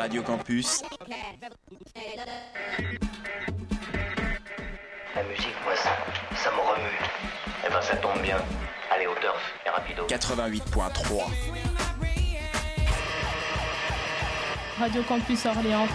Radio Campus. La musique, moi, ça, ça me remue. Eh ben, ça tombe bien. Allez, au turf, et rapido. 88.3. Radio Campus Orléans.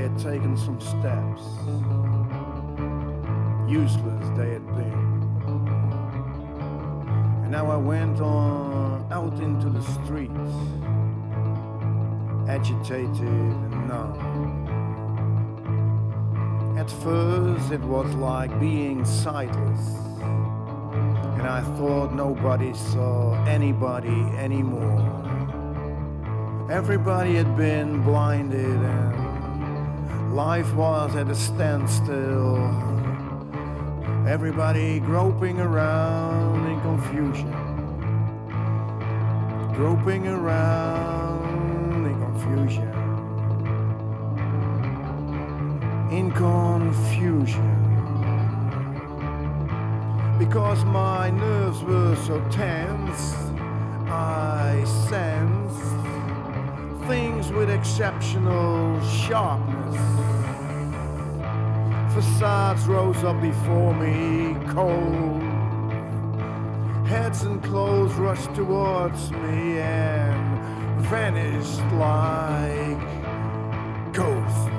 Had taken some steps. Useless they had been. And now I went on out into the streets, agitated and numb. At first, it was like being sightless, and I thought nobody saw anybody anymore. Everybody had been blinded, and life was at a standstill. Everybody groping around in confusion, groping around in confusion. In confusion. Because my nerves were so tense I sensed things with exceptional sharpness facades rose up before me cold heads and clothes rushed towards me and vanished like ghosts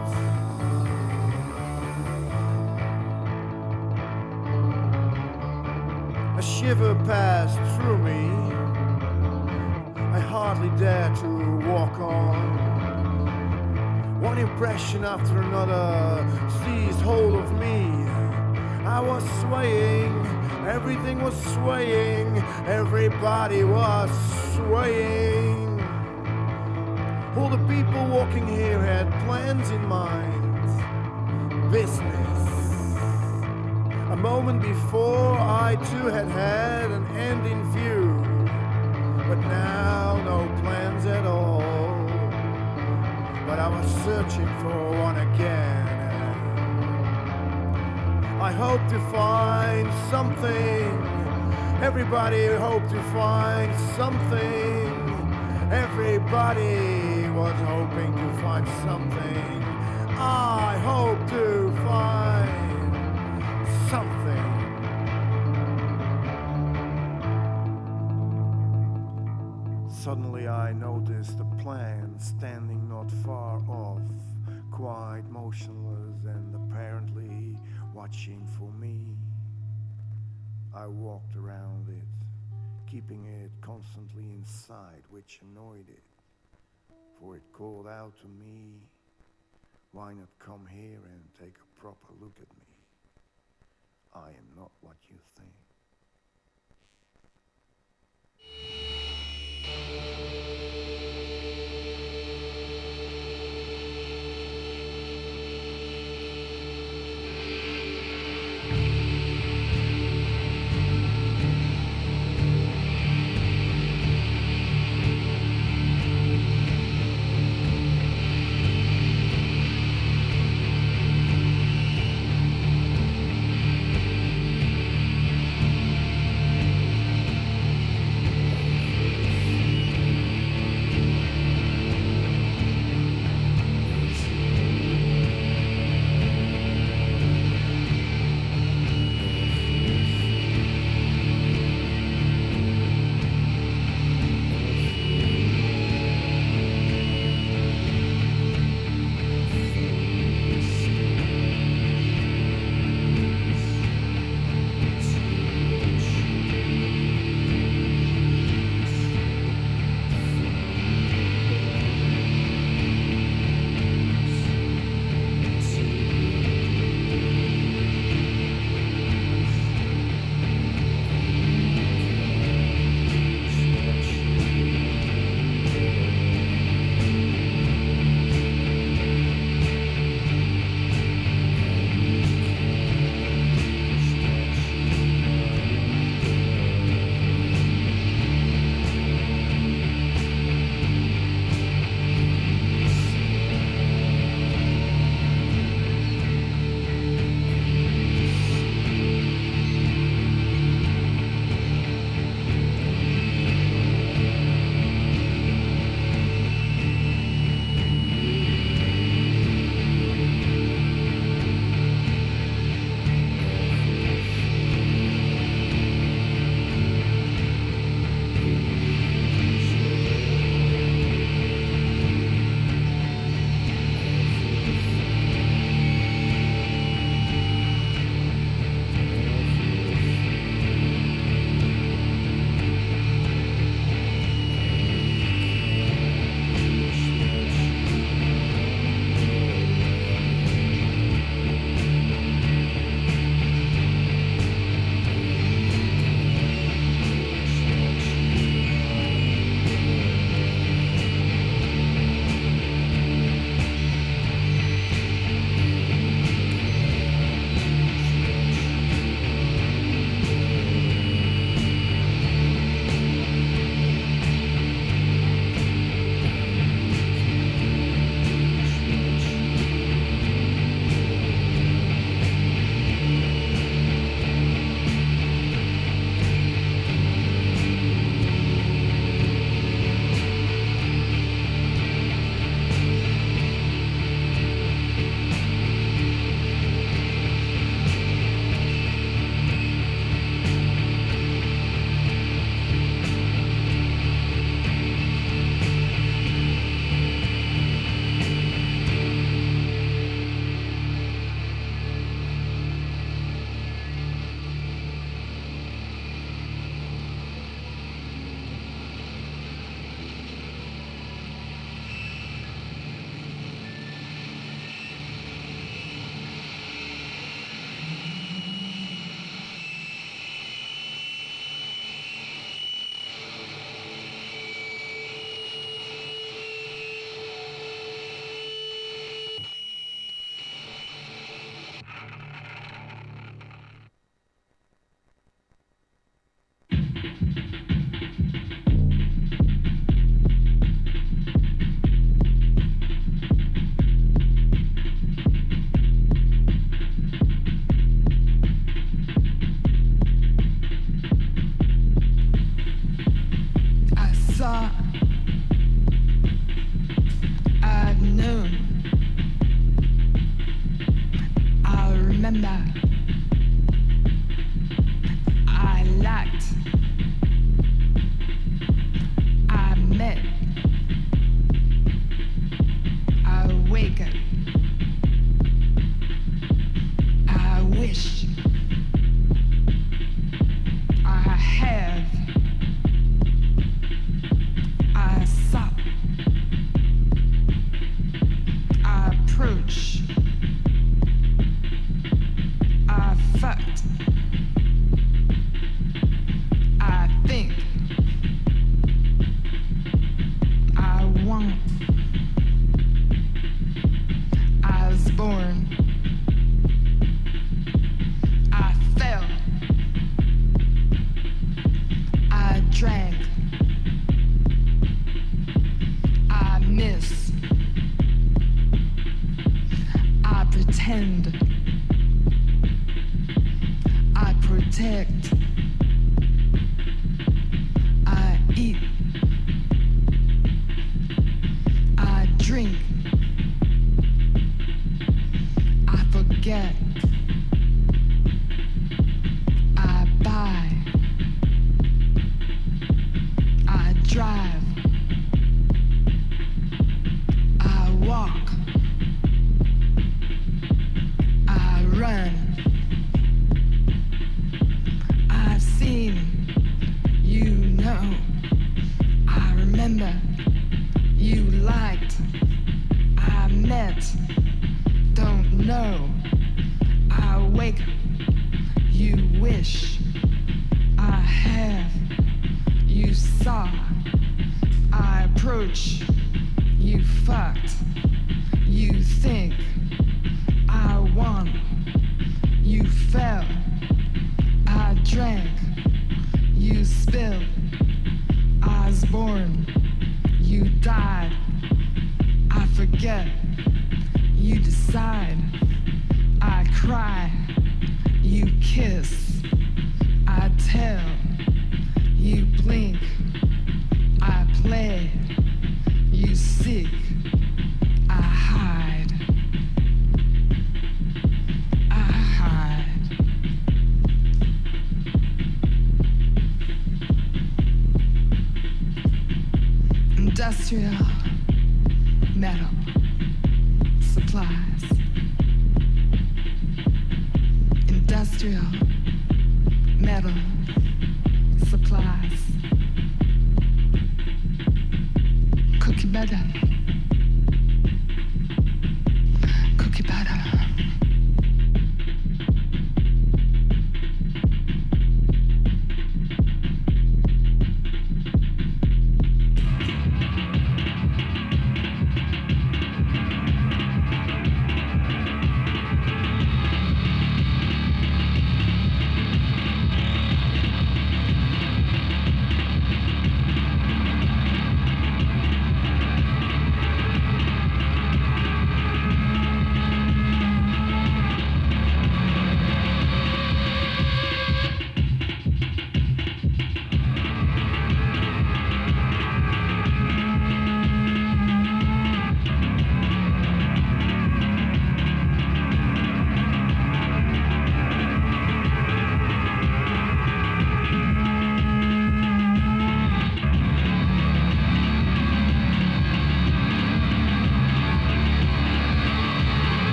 A shiver passed through me. I hardly dared to walk on. One impression after another seized hold of me. I was swaying, everything was swaying, everybody was swaying. All the people walking here had plans in mind, business. A moment before, I too had had an end in view, Searching for one again. I hope to find something. Everybody hoped to find something. Everybody was hoping to find something. I hope to find something. Suddenly I noticed a plant standing not far off, quite motionless and apparently watching for me. I walked around it, keeping it constantly in sight, which annoyed it, for it called out to me, Why not come here and take a drink.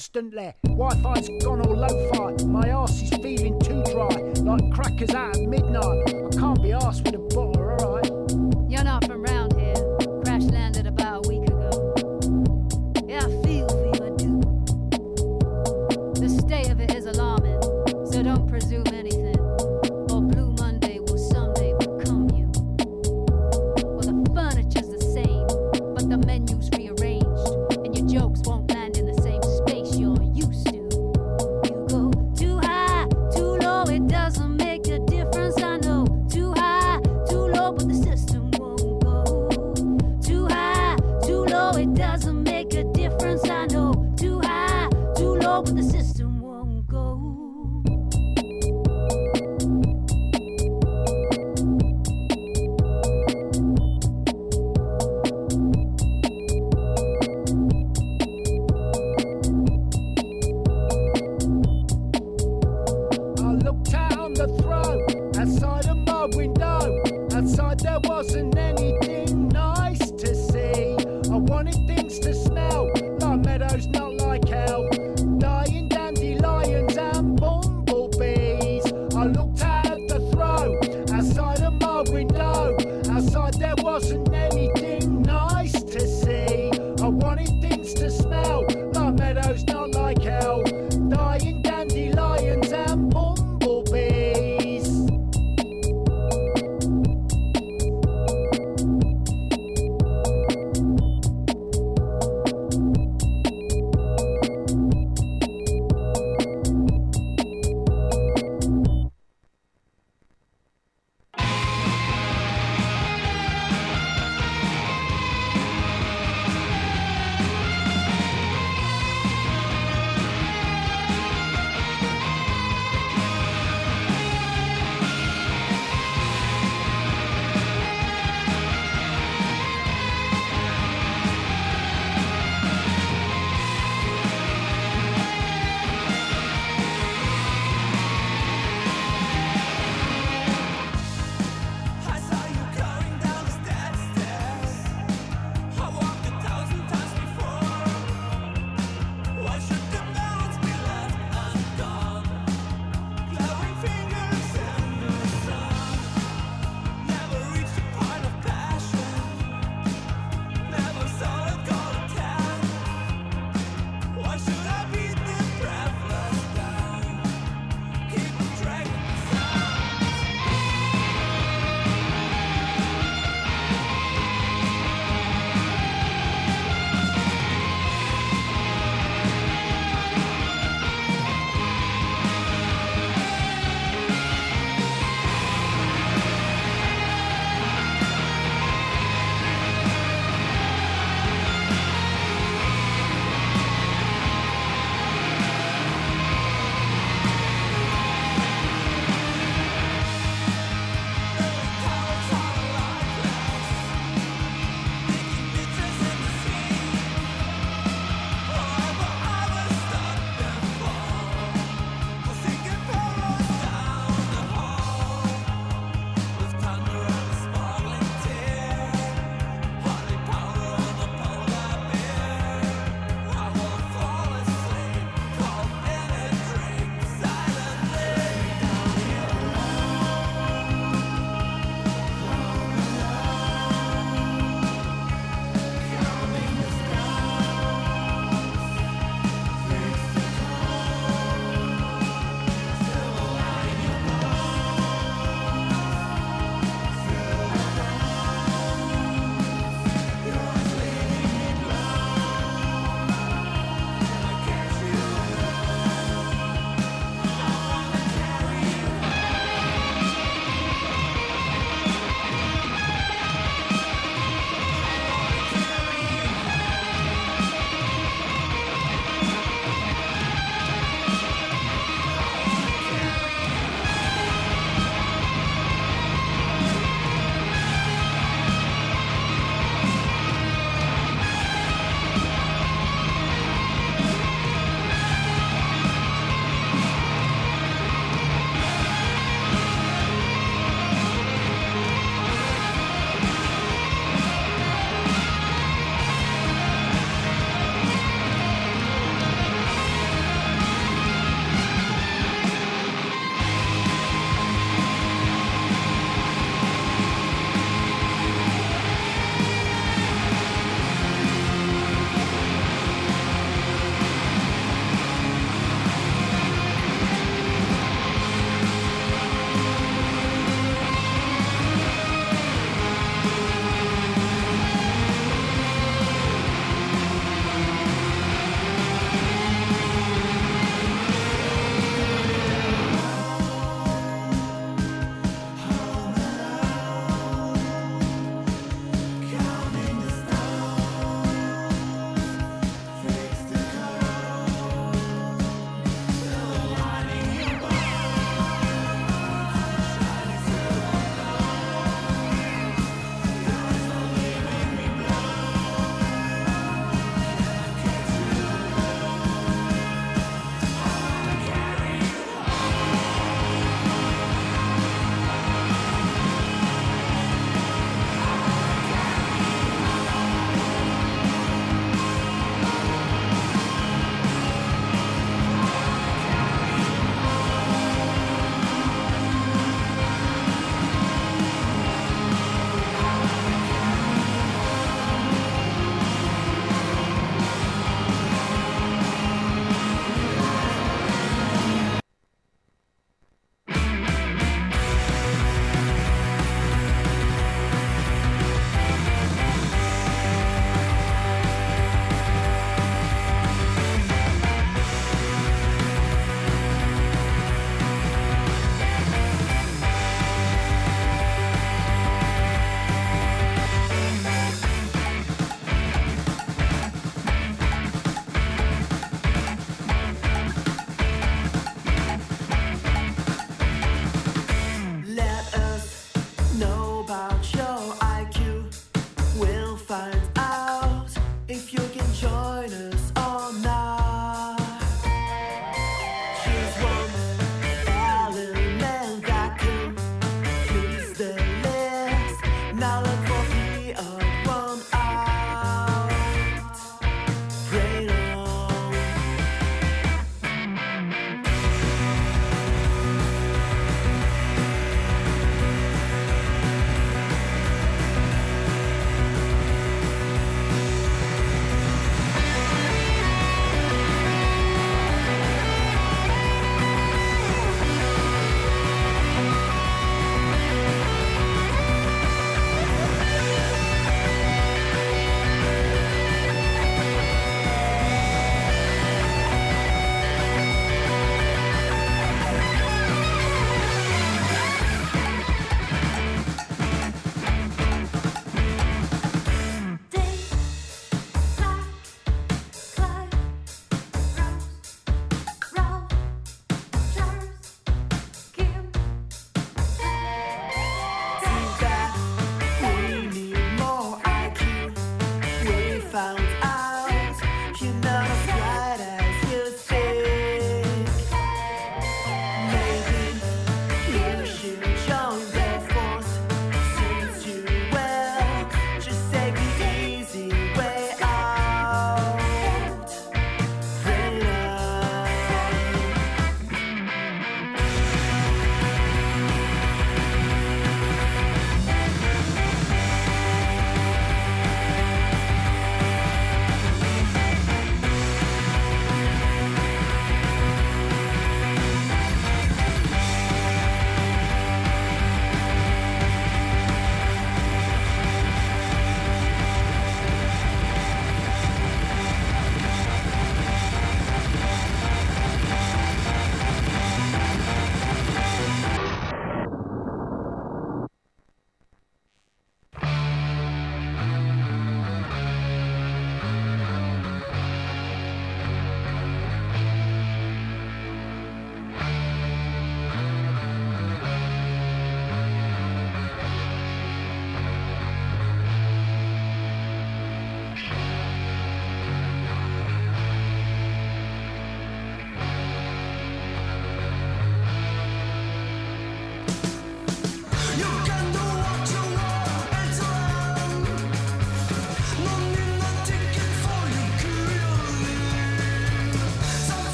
constantly. Wi-Fi's gone all lo-fi. My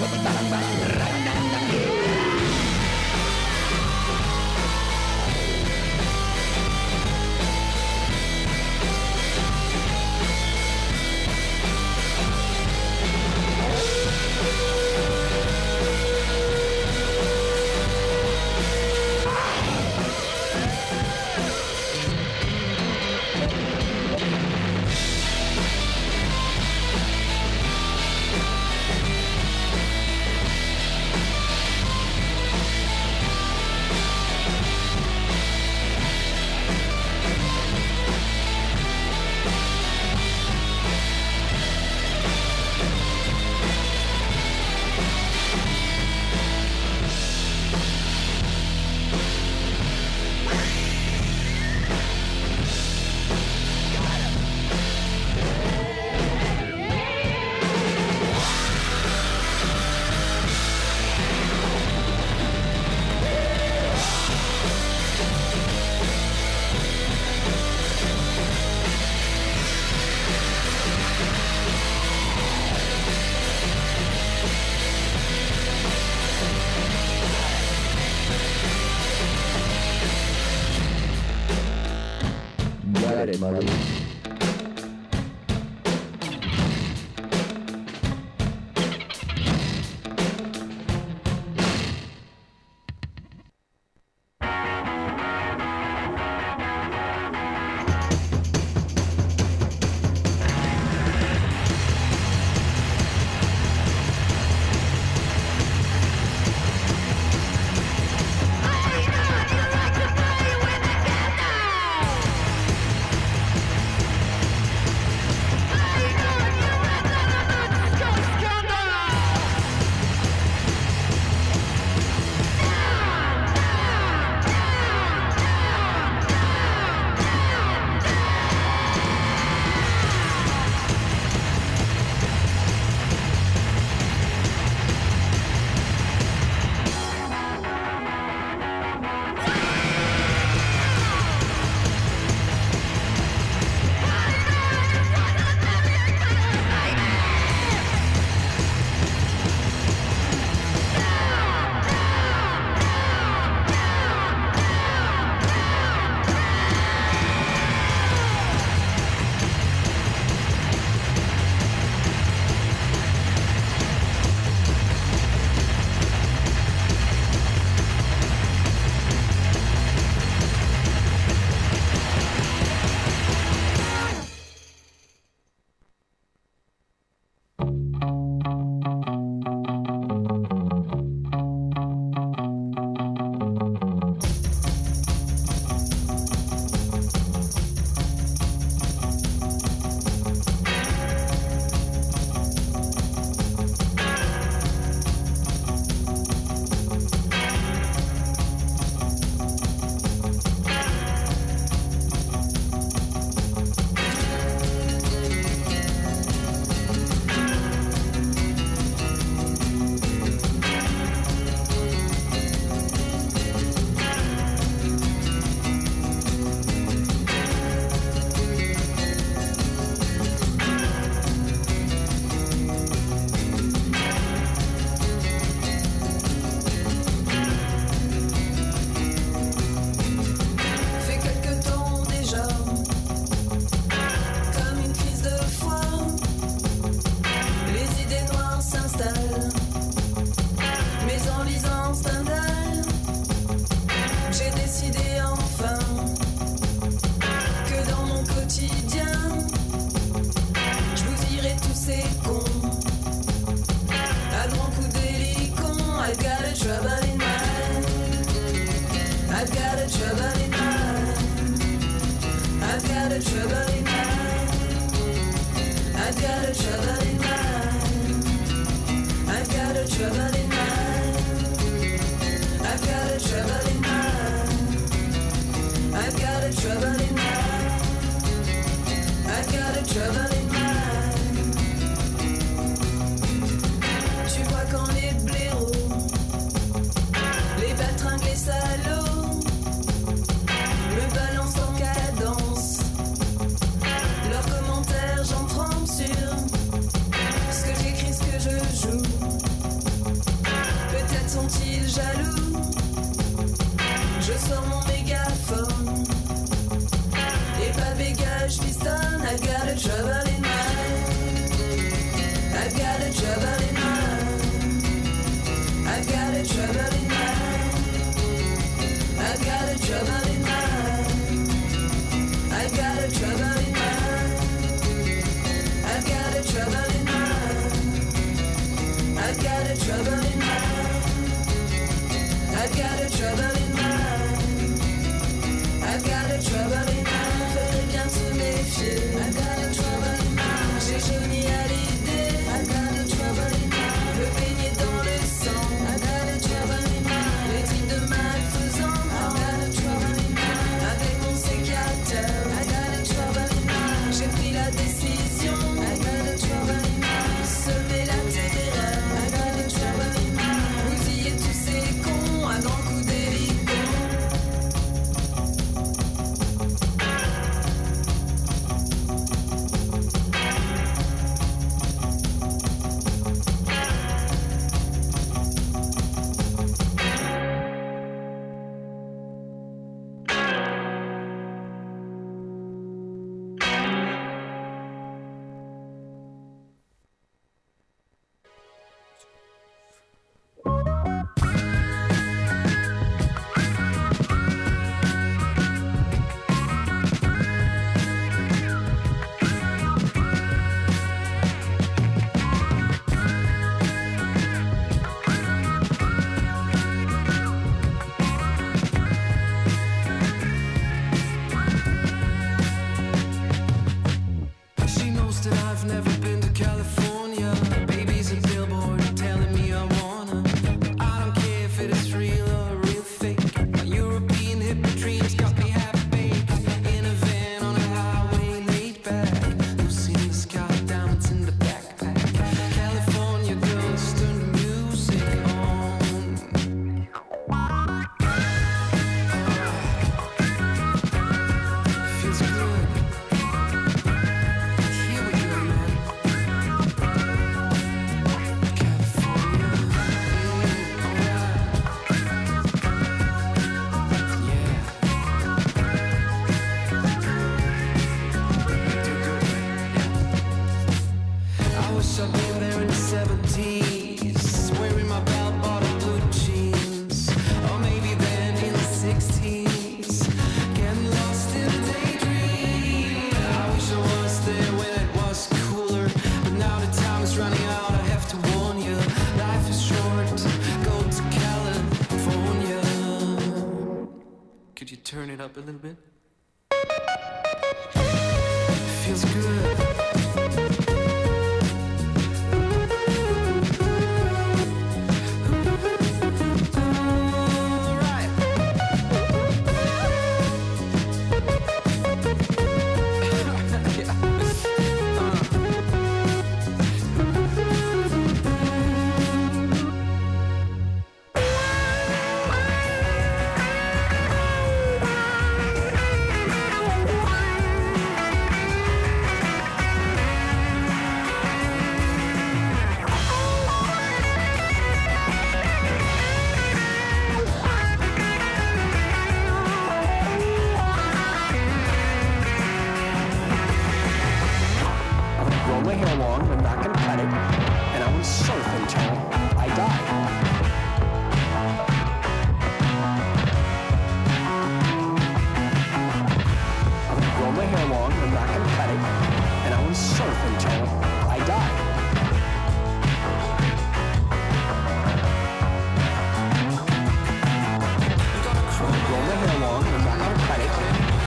moment. Bye.